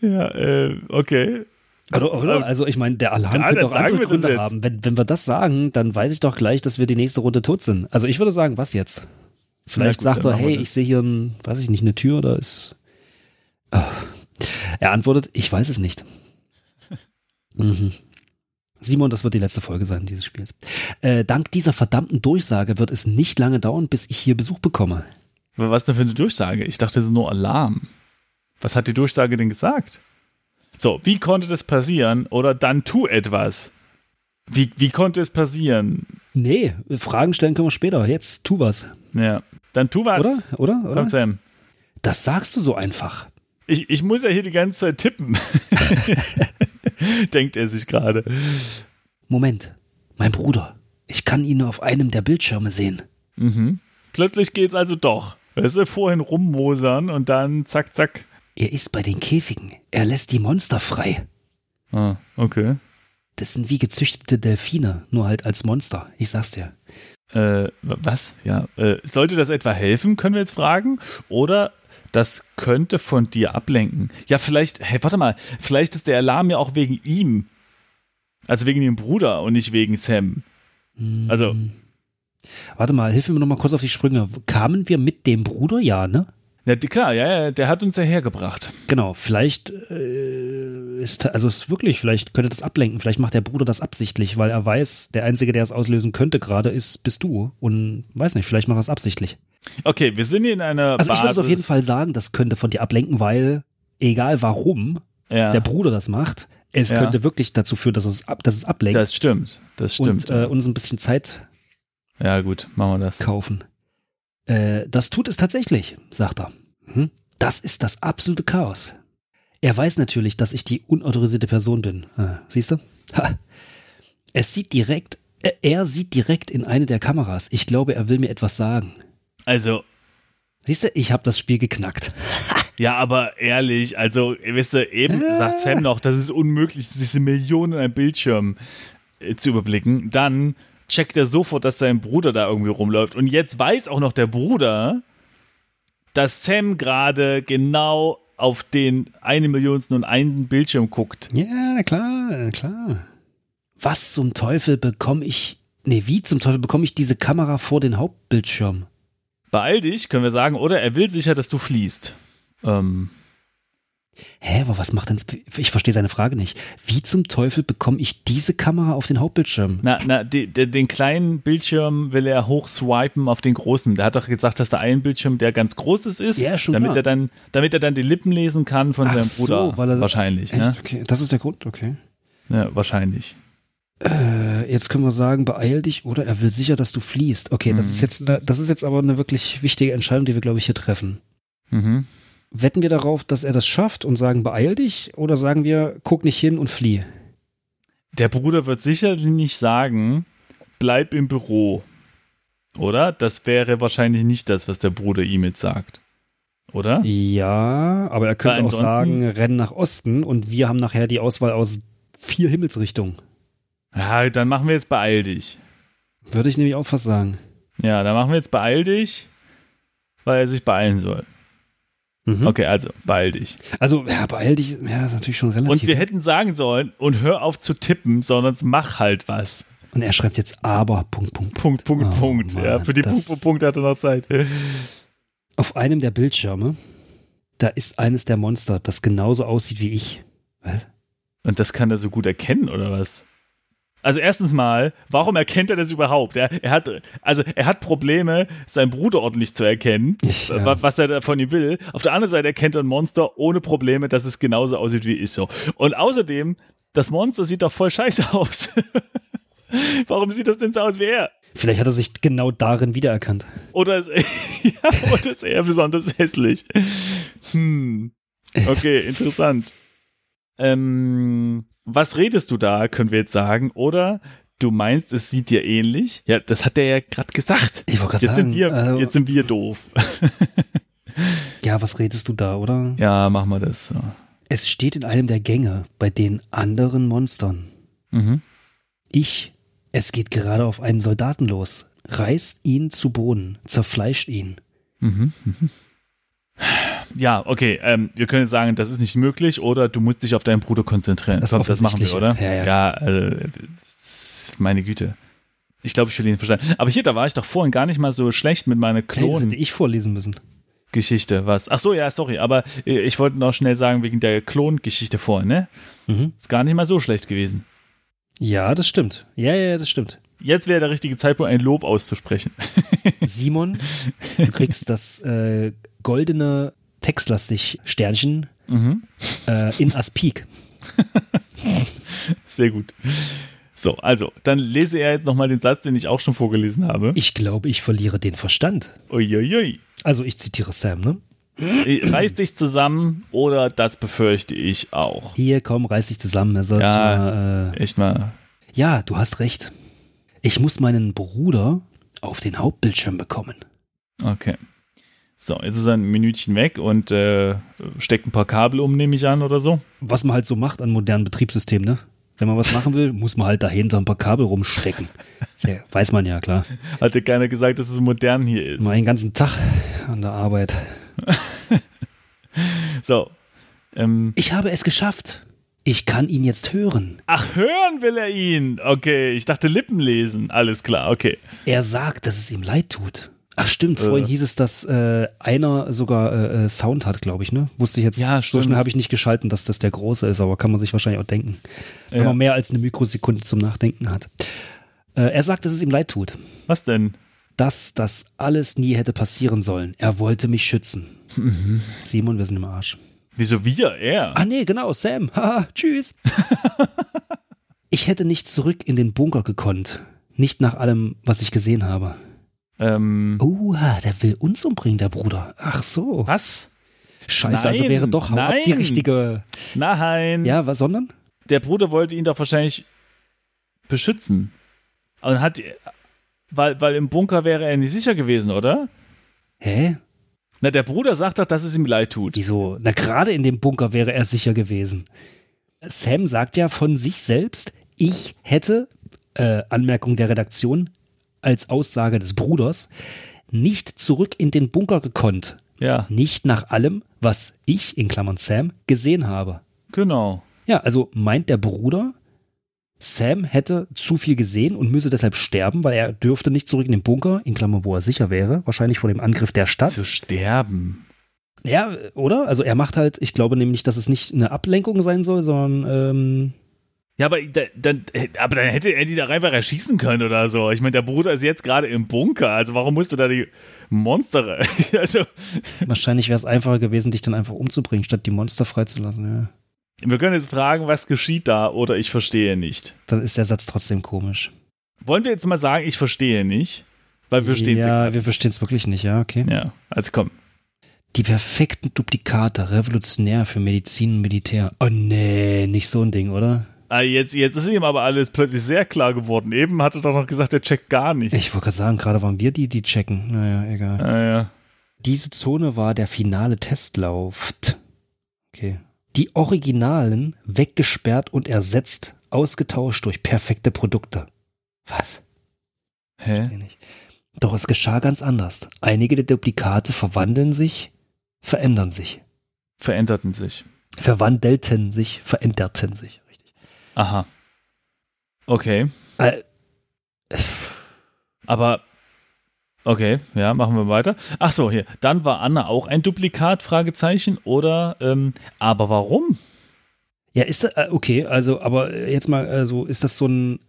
Ja, äh, okay.
Oder, oder? Also ich meine, der Alarm ja, könnte auch andere Gründe haben. Wenn, wenn wir das sagen, dann weiß ich doch gleich, dass wir die nächste Runde tot sind. Also ich würde sagen, was jetzt? Vielleicht gut, sagt er, hey, ich sehe hier, ein, weiß ich nicht, eine Tür oder ist... Oh. Er antwortet, ich weiß es nicht. Mhm. Simon, das wird die letzte Folge sein dieses Spiels. Äh, dank dieser verdammten Durchsage wird es nicht lange dauern, bis ich hier Besuch bekomme.
Was denn für eine Durchsage? Ich dachte, es ist nur Alarm. Was hat die Durchsage denn gesagt? So, wie konnte das passieren? Oder dann tu etwas. Wie, wie konnte es passieren?
Nee, Fragen stellen können wir später. Jetzt tu was.
Ja, dann tu was.
Oder? Oder? Oder?
Komm, Sam.
Das sagst du so einfach.
Ich, ich muss ja hier die ganze Zeit tippen. denkt er sich gerade.
Moment, mein Bruder. Ich kann ihn nur auf einem der Bildschirme sehen.
Mhm. Plötzlich geht's also doch. Weißt du, vorhin rummosern und dann zack, zack.
Er ist bei den Käfigen. Er lässt die Monster frei.
Ah, okay.
Das sind wie gezüchtete Delfine, nur halt als Monster. Ich sag's dir.
Äh, was? Ja. Äh, sollte das etwa helfen, können wir jetzt fragen? Oder das könnte von dir ablenken. Ja, vielleicht, hey, warte mal, vielleicht ist der Alarm ja auch wegen ihm. Also wegen dem Bruder und nicht wegen Sam. Also. Hm.
Warte mal, hilf mir noch mal kurz auf die Sprünge. Kamen wir mit dem Bruder? Ja, ne?
Ja, klar, ja, ja, der hat uns ja hergebracht.
Genau, vielleicht äh, ist, also ist wirklich, vielleicht könnte das ablenken, vielleicht macht der Bruder das absichtlich, weil er weiß, der Einzige, der es auslösen könnte gerade, ist, bist du. Und weiß nicht, vielleicht macht er es absichtlich.
Okay, wir sind hier in einer.
Also ich würde es auf jeden Fall sagen, das könnte von dir ablenken, weil egal warum ja. der Bruder das macht, es ja. könnte wirklich dazu führen, dass es, dass es ablenkt.
Das stimmt, das stimmt.
Und äh, uns ein bisschen Zeit.
Ja, gut, machen wir das.
Kaufen. Äh, das tut es tatsächlich, sagt er. Hm? Das ist das absolute Chaos. Er weiß natürlich, dass ich die unautorisierte Person bin. Ah, siehst du? Ha. Es sieht direkt, äh, er sieht direkt in eine der Kameras. Ich glaube, er will mir etwas sagen.
Also.
Siehst du, ich habe das Spiel geknackt.
ja, aber ehrlich, also, wisst ihr, eben äh. sagt Sam noch, das ist unmöglich, diese Millionen an Bildschirm äh, zu überblicken. Dann checkt er sofort, dass sein Bruder da irgendwie rumläuft. Und jetzt weiß auch noch der Bruder, dass Sam gerade genau auf den eine Millionsten und einen Bildschirm guckt.
Ja, na klar, na klar. Was zum Teufel bekomme ich, nee, wie zum Teufel bekomme ich diese Kamera vor den Hauptbildschirm?
Beeil dich, können wir sagen, oder er will sicher, dass du fließt. Ähm,
Hä, aber was macht denn. Ich verstehe seine Frage nicht. Wie zum Teufel bekomme ich diese Kamera auf den Hauptbildschirm?
Na, na, die, die, den kleinen Bildschirm will er hochswipen auf den großen. Der hat doch gesagt, dass der ein Bildschirm, der ganz groß ist,
ja, schon
damit
klar.
er dann, damit er dann die Lippen lesen kann von Ach seinem Bruder. So, weil er wahrscheinlich.
Ne? Okay. Das ist der Grund, okay.
Ja, wahrscheinlich.
Äh, jetzt können wir sagen, beeil dich oder er will sicher, dass du fließt. Okay, mhm. das ist jetzt, das ist jetzt aber eine wirklich wichtige Entscheidung, die wir, glaube ich, hier treffen.
Mhm.
Wetten wir darauf, dass er das schafft und sagen, beeil dich? Oder sagen wir, guck nicht hin und flieh?
Der Bruder wird sicherlich nicht sagen, bleib im Büro. Oder? Das wäre wahrscheinlich nicht das, was der Bruder ihm jetzt sagt. Oder?
Ja, aber er könnte auch sagen, renn nach Osten und wir haben nachher die Auswahl aus vier Himmelsrichtungen.
Ja, dann machen wir jetzt beeil dich.
Würde ich nämlich auch fast sagen.
Ja, dann machen wir jetzt beeil dich, weil er sich beeilen soll. Mhm. Okay, also beeil dich.
Also, ja, beeil dich, ja, ist natürlich schon relativ.
Und wir hätten sagen sollen, und hör auf zu tippen, sondern mach halt was.
Und er schreibt jetzt aber, Punkt, Punkt.
Punkt, Punkt, oh, Punkt. Mann, ja, für die Punkt, Punkt, Punkt hat er noch Zeit.
Auf einem der Bildschirme, da ist eines der Monster, das genauso aussieht wie ich.
Was? Und das kann er so gut erkennen, oder was? Also erstens mal, warum erkennt er das überhaupt? Er, er, hat, also er hat Probleme, seinen Bruder ordentlich zu erkennen, ja. was er von ihm will. Auf der anderen Seite erkennt er ein Monster ohne Probleme, dass es genauso aussieht wie ich so. Und außerdem das Monster sieht doch voll scheiße aus. Warum sieht das denn so aus wie er?
Vielleicht hat er sich genau darin wiedererkannt.
Oder ist, ja, oder ist er besonders hässlich? Hm. Okay, interessant. ähm, was redest du da, können wir jetzt sagen? Oder du meinst, es sieht dir ähnlich? Ja, das hat der ja gerade gesagt.
Ich wollte gerade
Jetzt,
sagen.
sind wir,
also,
jetzt sind wir doof.
ja, was redest du da, oder?
Ja, machen wir das so.
Es steht in einem der Gänge bei den anderen Monstern.
Mhm.
Ich, es geht gerade auf einen Soldaten los, reißt ihn zu Boden, zerfleischt ihn.
Mhm. Mhm. Ja, okay. Ähm, wir können jetzt sagen, das ist nicht möglich oder du musst dich auf deinen Bruder konzentrieren.
Das
Komm, das machen wir, oder?
Ja, ja.
ja also, meine Güte. Ich glaube, ich will ihn verstanden. Aber hier, da war ich doch vorhin gar nicht mal so schlecht mit meiner
Hey, das
Klon.
hätte ich vorlesen müssen.
Geschichte, was? Ach so, ja, sorry, aber äh, ich wollte noch schnell sagen, wegen der Klongeschichte vorhin, ne?
Mhm.
Ist gar nicht mal so schlecht gewesen.
Ja, das stimmt. Ja, ja, das stimmt.
Jetzt wäre der richtige Zeitpunkt, ein Lob auszusprechen.
Simon, du kriegst das äh, goldene textlastig Sternchen
Mhm.
äh, in Aspik.
Sehr gut. So, also, dann lese er jetzt nochmal den Satz, den ich auch schon vorgelesen habe.
Ich glaube, ich verliere den Verstand.
Uiuiui.
Also ich zitiere Sam, ne?
Reiß dich zusammen oder das befürchte ich auch.
Hier, komm, reiß dich zusammen. Er soll
Ja.
mal, äh,
Echt mal.
ja, du hast recht. Ich muss meinen Bruder auf den Hauptbildschirm bekommen.
Okay. So, jetzt ist er ein Minütchen weg und äh, steckt ein paar Kabel um, nehme ich an, oder so.
Was man halt so macht an modernen Betriebssystemen, ne? Wenn man was machen will, muss man halt dahinter ein paar Kabel rumstecken. Sehr, weiß man ja, klar.
Hat dir keiner gesagt, dass es modern hier ist.
Mal den ganzen Tag an der Arbeit.
So. Ähm,
Ich habe es geschafft. Ich kann ihn jetzt hören.
ach, hören will er ihn. Okay, ich dachte Lippen lesen. Alles klar, okay.
Er sagt, dass es ihm leid tut. Ach stimmt,
Äh.
vorhin hieß es, dass äh, einer sogar äh, äh, Sound hat, glaube ich, ne? Wusste ich jetzt,
Ja,
so
stimmt.
schnell habe ich nicht geschalten, dass das der große ist, aber kann man sich wahrscheinlich auch denken. Wenn
Ja.
man mehr als eine Mikrosekunde zum Nachdenken hat. Äh, er sagt, dass es ihm leid tut.
Was denn?
Dass das alles nie hätte passieren sollen. Er wollte mich schützen.
Mhm.
Simon, wir sind im Arsch.
Wieso wir? Er?
Ah nee, genau, Sam. Haha, tschüss. ich hätte nicht zurück in den Bunker gekonnt. Nicht nach allem, was ich gesehen habe.
Ähm,
Oha, der will uns umbringen, der Bruder. Ach so.
was?
Scheiße, also
Nein,
wäre doch Hau ab die
nein.
richtige.
Nein.
Ja, was sondern?
Der Bruder wollte ihn doch wahrscheinlich beschützen. Und hat, weil, weil im Bunker wäre er nicht sicher gewesen, oder?
Hä?
Na, der Bruder sagt doch, dass es ihm leid tut.
Wieso? Na, gerade in dem Bunker wäre er sicher gewesen. Sam sagt ja von sich selbst, ich hätte, äh, Anmerkung der Redaktion, als Aussage des Bruders, nicht zurück in den Bunker gekonnt.
Ja,
Nicht nach allem, was ich, in Klammern Sam, gesehen habe.
genau.
Ja, also meint der Bruder, Sam hätte zu viel gesehen und müsse deshalb sterben, weil er dürfte nicht zurück in den Bunker, in Klammern, wo er sicher wäre, wahrscheinlich vor dem Angriff der Stadt.
Zu sterben.
Ja, oder? Also er macht halt, ich glaube nämlich, dass es nicht eine Ablenkung sein soll, sondern ähm,
Ja, aber da- dann, aber dann hätte er die da einfach erschießen können oder so. Ich meine, der Bruder ist jetzt gerade im Bunker. Also warum musst du da die Monster? also
wahrscheinlich wäre es einfacher gewesen, dich dann einfach umzubringen, statt die Monster freizulassen. Ja.
wir können jetzt fragen, was geschieht da oder ich verstehe nicht.
Dann ist der Satz trotzdem komisch.
Wollen wir jetzt mal sagen, ich verstehe nicht? Weil wir verstehen
Ja, wir verstehen es wirklich nicht, ja, okay.
Ja, also komm.
Die perfekten Duplikate, revolutionär für Medizin und Militär. Oh nee, nicht so ein Ding, oder?
Ah, jetzt, jetzt ist ihm aber alles plötzlich sehr klar geworden. Eben hatte doch noch gesagt, er checkt gar nicht.
Ich wollte gerade sagen, gerade waren wir die, die checken. Naja, egal.
Ah, ja.
Diese Zone war der finale Testlauf. Okay. Die Originalen weggesperrt und ersetzt, ausgetauscht durch perfekte Produkte. Was?
Hä?
Doch es geschah ganz anders. Einige der Duplikate verwandeln sich, verändern sich.
Veränderten sich.
Verwandelten sich, veränderten sich.
Aha. Okay.
Äh,
Aber okay, ja, machen wir weiter. Ach so, hier. Dann war Anna auch ein Duplikat? Fragezeichen. Oder ähm, aber warum?
ja, ist das, äh, okay, also, aber jetzt mal, also, ist das so ein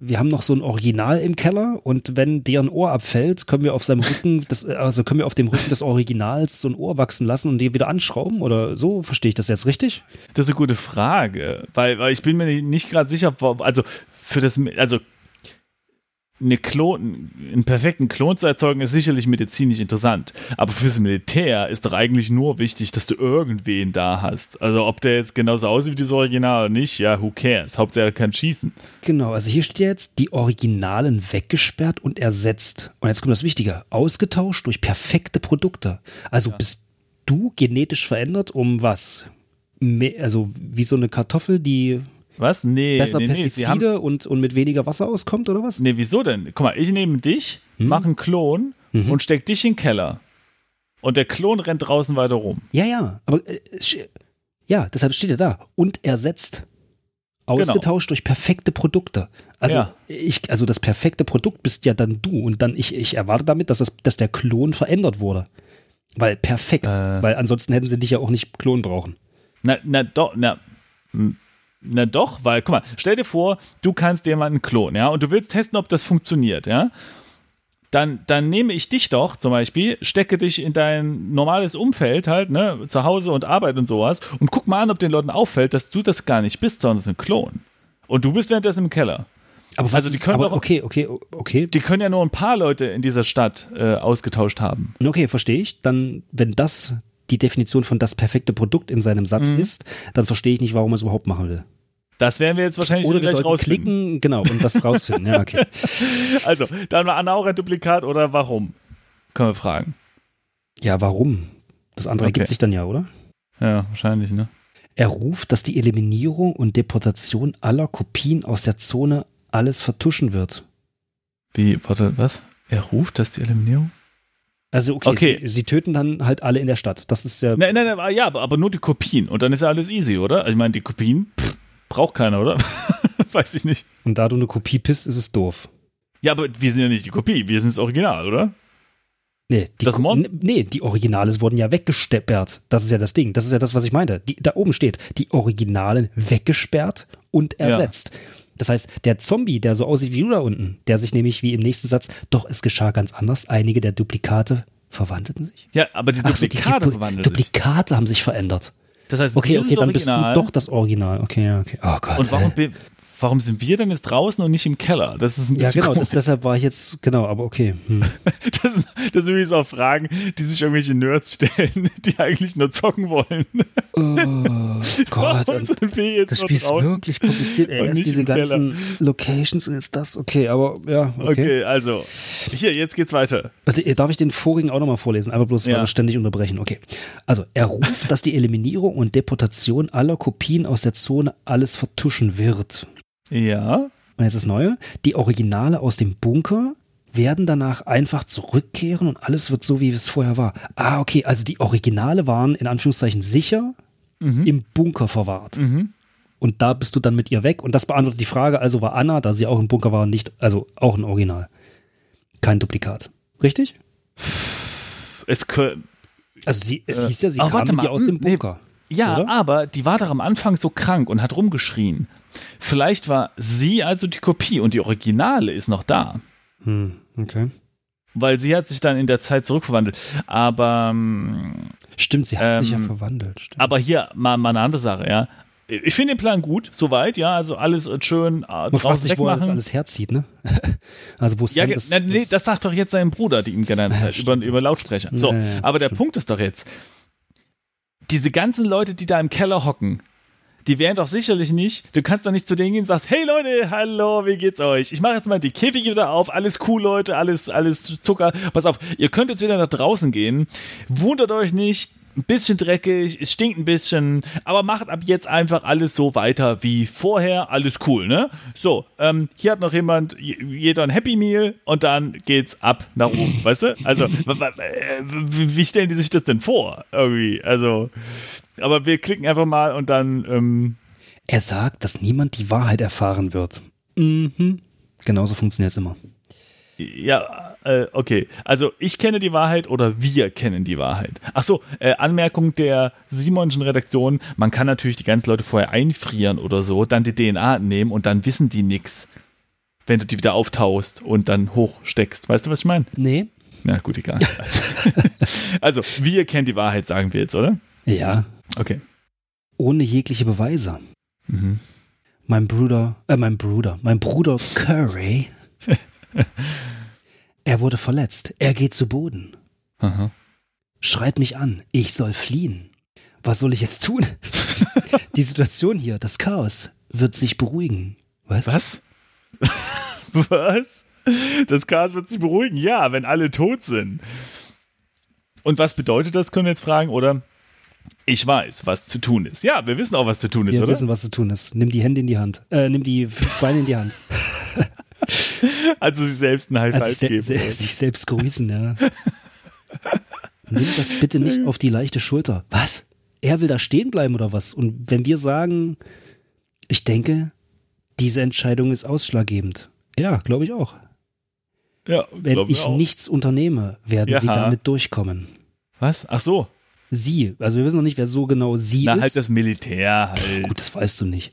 wir haben noch so ein Original im Keller und wenn dir ein Ohr abfällt, können wir auf seinem Rücken, das, also können wir auf dem Rücken des Originals so ein Ohr wachsen lassen und die wieder anschrauben oder so? Verstehe ich das jetzt richtig?
Das ist eine gute Frage, weil, weil ich bin mir nicht gerade sicher, also für das, also eine Klon, einen perfekten Klon zu erzeugen, ist sicherlich medizinisch interessant. Aber fürs Militär ist doch eigentlich nur wichtig, dass du irgendwen da hast. Also ob der jetzt genauso aussieht wie das Original oder nicht, ja, who cares? Hauptsache er kann schießen.
Genau, also hier steht jetzt die Originalen weggesperrt und ersetzt. Und jetzt kommt das Wichtige, ausgetauscht durch perfekte Produkte. Also ja. bist du genetisch verändert, um was? Also wie so eine Kartoffel, die
was? Nee.
Besser
nee,
Pestizide nee, und, und mit weniger Wasser auskommt oder was?
Nee, wieso denn? Guck mal, ich nehme dich, hm? mache einen Klon mhm. und steck dich in den Keller. Und der Klon rennt draußen weiter rum.
Ja, ja, aber äh, ja, deshalb steht er da. Und ersetzt. Ausgetauscht genau. durch perfekte Produkte. Also ja. ich, also das perfekte Produkt bist ja dann du und dann ich, ich erwarte damit, dass, das, dass der Klon verändert wurde. Weil perfekt, äh. weil ansonsten hätten sie dich ja auch nicht klonen brauchen.
Na, na doch, na, na doch, weil, guck mal, stell dir vor, du kannst jemanden klonen, ja, und du willst testen, ob das funktioniert, ja. Dann, dann nehme ich dich doch zum Beispiel, stecke dich in dein normales Umfeld halt, ne, zu Hause und Arbeit und sowas und guck mal an, ob den Leuten auffällt, dass du das gar nicht bist, sondern es ist ein Klon. Und du bist währenddessen im Keller.
Aber also die können aber, auch, okay, okay, okay.
Die können ja nur ein paar Leute in dieser Stadt äh, ausgetauscht haben.
Okay, verstehe ich. Dann, wenn das die Definition von das perfekte Produkt in seinem Satz mhm. ist, dann verstehe ich nicht, warum er es überhaupt machen will.
Das werden wir jetzt wahrscheinlich
oder gleich rausfinden. klicken, genau, und das rausfinden. Ja, okay.
Also, dann war Anna auch ein Duplikat oder warum? Können wir fragen.
Ja, warum? Das andere okay. ergibt sich dann ja, oder?
Ja, wahrscheinlich, ne?
Er ruft, dass die Eliminierung und Deportation aller Kopien aus der Zone alles vertuschen wird.
Wie, warte, was? Er ruft, dass die Eliminierung?
Also okay, okay. Sie, sie, töten dann halt alle in der Stadt. Das ist ja.
Nein, nein, nein, ja, aber, aber nur die Kopien. Und dann ist ja alles easy, oder? Ich meine, die Kopien pff, braucht keiner, oder? Weiß ich nicht.
Und da du eine Kopie bist, ist es doof.
Ja, aber wir sind ja nicht die Kopie, wir sind das Original, oder?
Nee, die, das Mon nee, die Originale wurden ja weggesperrt. Das ist ja das Ding. Das ist ja das, was ich meinte. Die, da oben steht, die Originalen weggesperrt und ersetzt. Ja. Das heißt, der Zombie, der so aussieht wie du da unten, der sich nämlich wie im nächsten Satz, doch es geschah ganz anders. Einige der Duplikate verwandelten sich.
Ja, aber die Duplikate
so, die
verwandelten
Duplikate haben sich verändert.
Das heißt,
okay, okay, dann bist du doch das Original. Okay, okay.
Oh Gott. Und warum, warum sind wir denn jetzt draußen und nicht im Keller? Das ist ein bisschen
Ja, genau, das, deshalb war ich jetzt, genau, aber okay. Hm.
das, ist, das sind so Fragen, die sich irgendwelche Nerds stellen, die eigentlich nur zocken wollen.
Oh Gott, das Spiel ist wirklich kompliziert. Ey, erst diese ganzen Locations und jetzt das, okay, aber ja, okay.
Okay, also, hier, jetzt geht's weiter.
Also, darf ich den vorigen auch nochmal vorlesen? Einfach bloß, weil ja. wir ständig unterbrechen. Okay. Also, er ruft, dass die Eliminierung und Deportation aller Kopien aus der Zone alles vertuschen wird.
Ja.
Und jetzt das Neue. Die Originale aus dem Bunker werden danach einfach zurückkehren und alles wird so, wie es vorher war. Ah, okay, also die Originale waren in Anführungszeichen sicher mhm. im Bunker verwahrt. Mhm. Und da bist du dann mit ihr weg. Und das beantwortet die Frage, also war Anna, da sie auch im Bunker war, nicht, also auch ein Original. Kein Duplikat. Richtig?
Es
also sie, es hieß ja, sie äh, kam mit ihr aus dem Bunker.
Nee, ja, oder? aber die war doch am Anfang so krank und hat rumgeschrien. Vielleicht war sie also die Kopie und die Originale ist noch da.
Hm, okay.
Weil sie hat sich dann in der Zeit zurückverwandelt. Aber. Ähm,
stimmt, sie hat ähm, sich ja ähm, verwandelt. Stimmt.
Aber hier mal, mal eine andere Sache, ja. Ich finde den Plan gut, soweit, ja, also alles schön äh, Man draußen sich,
wegmachen. Wo er alles herzieht, ne? also wo
ja, das, na, nee, das sagt doch jetzt sein Bruder, die ihm genannt hat, über, über Lautsprecher. So, ja, ja, aber der Punkt ist doch jetzt, diese ganzen Leute, die da im Keller hocken, die wären doch sicherlich nicht, du kannst doch nicht zu denen gehen und sagst, hey Leute, hallo, wie geht's euch? Ich mache jetzt mal die Käfige wieder auf, alles cool, Leute, alles, alles Zucker. Pass auf, ihr könnt jetzt wieder nach draußen gehen. Wundert euch nicht, ein bisschen dreckig, es stinkt ein bisschen, aber macht ab jetzt einfach alles so weiter wie vorher, alles cool, ne? So, ähm, hier hat noch jemand, jeder ein Happy Meal und dann geht's ab nach oben, weißt du? Also, wie stellen die sich das denn vor? Irgendwie, also, aber wir klicken einfach mal und dann. Ähm
er sagt, dass niemand die Wahrheit erfahren wird. Mhm. Genauso funktioniert es immer.
Ja, äh, okay. Also ich kenne die Wahrheit oder wir kennen die Wahrheit. Achso, äh, Anmerkung der Simonschen Redaktion, man kann natürlich die ganzen Leute vorher einfrieren oder so, dann die DNA nehmen und dann wissen die nichts. wenn du die wieder auftauchst und dann hochsteckst. Weißt du, was ich meine?
Nee.
Na gut, egal. also, wir kennen die Wahrheit, sagen wir jetzt, oder?
Ja.
Okay.
Ohne jegliche Beweise.
Mhm.
Mein Bruder, äh, mein Bruder, mein Bruder Curry. er wurde verletzt. Er geht zu Boden.
Aha.
Schreit mich an. Ich soll fliehen. Was soll ich jetzt tun? die Situation hier, das Chaos, wird sich beruhigen.
Was? Was? Was? Das Chaos wird sich beruhigen. Ja, wenn alle tot sind. Und was bedeutet das, können wir jetzt fragen, oder? Ich weiß, was zu tun ist. Ja, wir wissen auch, was zu tun ist,
wir
oder?
Wir wissen, was zu tun ist. Nimm die Hände in die Hand. Äh, nimm die Beine in die Hand.
also sich selbst ein High Five also
geben. Se sich selbst grüßen, ja. Nimm das bitte nicht auf die leichte Schulter. Was? Er will da stehen bleiben oder was? Und wenn wir sagen, ich denke, diese Entscheidung ist ausschlaggebend. Ja, glaube ich auch.
Ja,
wenn ich,
auch.
nichts unternehme, werden ja. sie damit durchkommen.
Was? Ach so.
Sie. Also wir wissen noch nicht, wer so genau sie
Na,
ist.
Na, halt das Militär halt.
Gut, das weißt du nicht.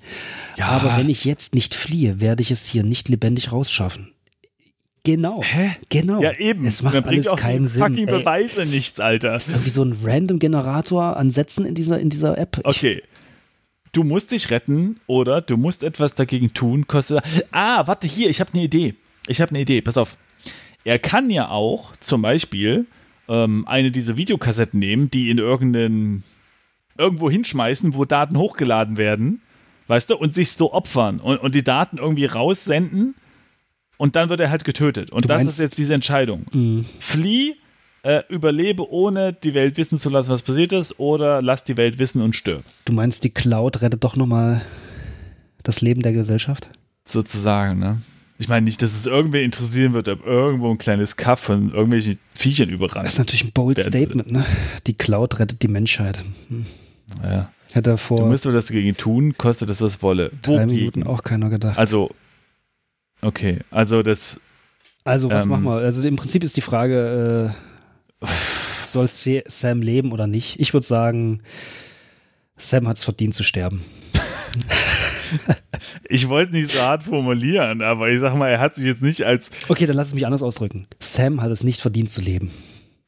Ja. Aber wenn ich jetzt nicht fliehe, werde ich es hier nicht lebendig rausschaffen. Genau.
Hä?
Genau.
Ja, eben.
Es macht alles
auch
keinen Sinn.
fucking Beweise Ey, nichts, Alter.
Das ist irgendwie so ein random Generator an Sätzen in dieser, in dieser App.
Ich okay. Du musst dich retten oder du musst etwas dagegen tun. Kostet. Ah, warte, hier, ich habe eine Idee. Ich habe eine Idee. Pass auf. Er kann ja auch zum Beispiel ähm, eine dieser Videokassetten nehmen, die in irgendeinen irgendwo hinschmeißen, wo Daten hochgeladen werden, weißt du, und sich so opfern und, und die Daten irgendwie raussenden und dann wird er halt getötet. Und
Du
das ist jetzt diese Entscheidung.
Mhm.
Flieh, äh, überlebe, ohne die Welt wissen zu lassen, was passiert ist, oder lass die Welt wissen und stirb.
Du meinst, die Cloud rettet doch nochmal das Leben der Gesellschaft?
Sozusagen, ne? Ich meine nicht, dass es irgendwen interessieren wird, ob irgendwo ein kleines Kaff von irgendwelchen Viechern überrannt.
Das ist natürlich ein bold Statement, ne? Die Cloud rettet die Menschheit. Hm.
Ja.
Hätte
Du
vor
musst aber das dagegen tun, kostet es was wolle.
drei Minuten
Wogegen?
auch keiner gedacht.
Also, okay, also das,
Also, was
ähm,
machen wir? Also, im Prinzip ist die Frage, äh, soll Sam leben oder nicht? Ich würde sagen, Sam hat es verdient zu sterben.
Ich wollte es nicht so hart formulieren, aber ich sag mal, er hat sich jetzt nicht als,
Okay, dann lass es mich anders ausdrücken. Sam hat es nicht verdient zu leben.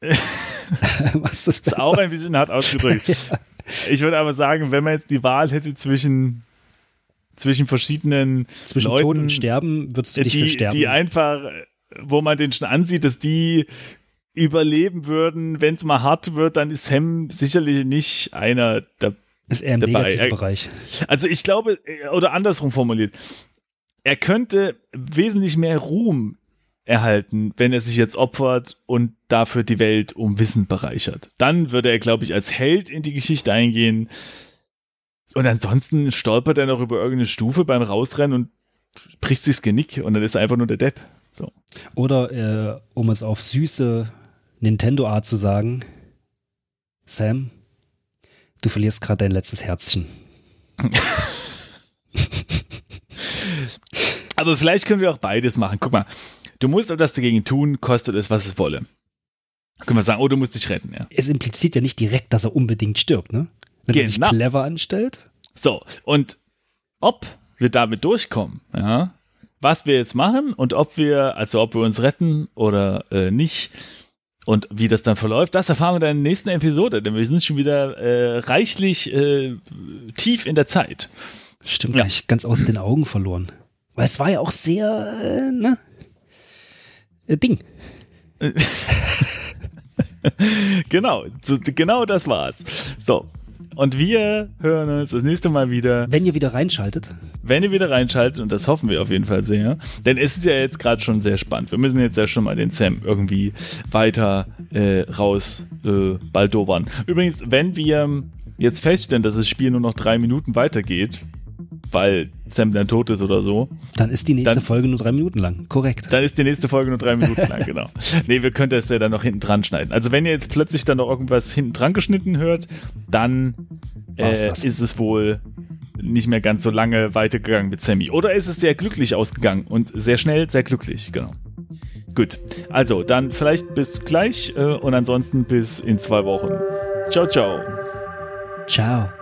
Was ist
auch ein bisschen hart ausgedrückt. Ich würde aber sagen, wenn man jetzt die Wahl hätte zwischen, zwischen verschiedenen
Zwischen
Leuten,
Tod und Sterben würdest du dich für
die,
sterben.
die einfach, wo man den schon ansieht, dass die überleben würden, wenn es mal hart wird, dann ist Sam sicherlich nicht einer der
ist eher im
dabei. Er-
Bereich.
Also ich glaube, äh, oder andersrum formuliert, er könnte wesentlich mehr Ruhm erhalten, wenn er sich jetzt opfert und dafür die Welt um Wissen bereichert. Dann würde er, glaube ich, als Held in die Geschichte eingehen. Und ansonsten stolpert er noch über irgendeine Stufe beim Rausrennen und bricht sich das Genick und dann ist er einfach nur der Depp. So.
Oder, äh, um es auf süße Nintendo-Art zu sagen, Sam, du verlierst gerade dein letztes Herzchen.
Aber vielleicht können wir auch beides machen. Guck mal, du musst etwas dagegen tun, kostet es, was es wolle. Können wir sagen, oh, du musst dich retten, ja.
Es impliziert ja nicht direkt, dass er unbedingt stirbt, ne? Wenn er sich
Genau.
clever anstellt.
So, und ob wir damit durchkommen, ja, was wir jetzt machen und ob wir, also ob wir uns retten oder äh, nicht und wie das dann verläuft, das erfahren wir dann in der nächsten Episode, denn wir sind schon wieder äh, reichlich äh, tief in der Zeit.
Stimmt,
Ja.
gleich ganz aus den Augen verloren. Weil es war ja auch sehr, äh, ne? Äh, Ding.
Genau, so, genau das war's. So, und wir hören uns das nächste Mal wieder.
Wenn ihr wieder reinschaltet,
wenn ihr wieder reinschaltet, und das hoffen wir auf jeden Fall sehr, denn es ist ja jetzt gerade schon sehr spannend. Wir müssen jetzt ja schon mal den Sam irgendwie weiter äh, raus äh, baldowern. Übrigens, wenn wir jetzt feststellen, dass das Spiel nur noch drei Minuten weitergeht, weil Sam dann tot ist oder so,
dann ist die nächste
Dann-
Folge nur drei Minuten lang. Korrekt.
dann ist die nächste Folge nur drei Minuten lang, genau. Nee, wir könnten es ja dann noch hinten dran schneiden. Also wenn ihr jetzt plötzlich dann noch irgendwas hinten dran geschnitten hört, dann äh,
das.
ist es wohl nicht mehr ganz so lange weitergegangen mit Sammy. Oder ist es sehr glücklich ausgegangen und sehr schnell, sehr glücklich, genau. Gut, also dann vielleicht bis gleich äh, und ansonsten bis in zwei Wochen. Ciao, ciao.
Ciao.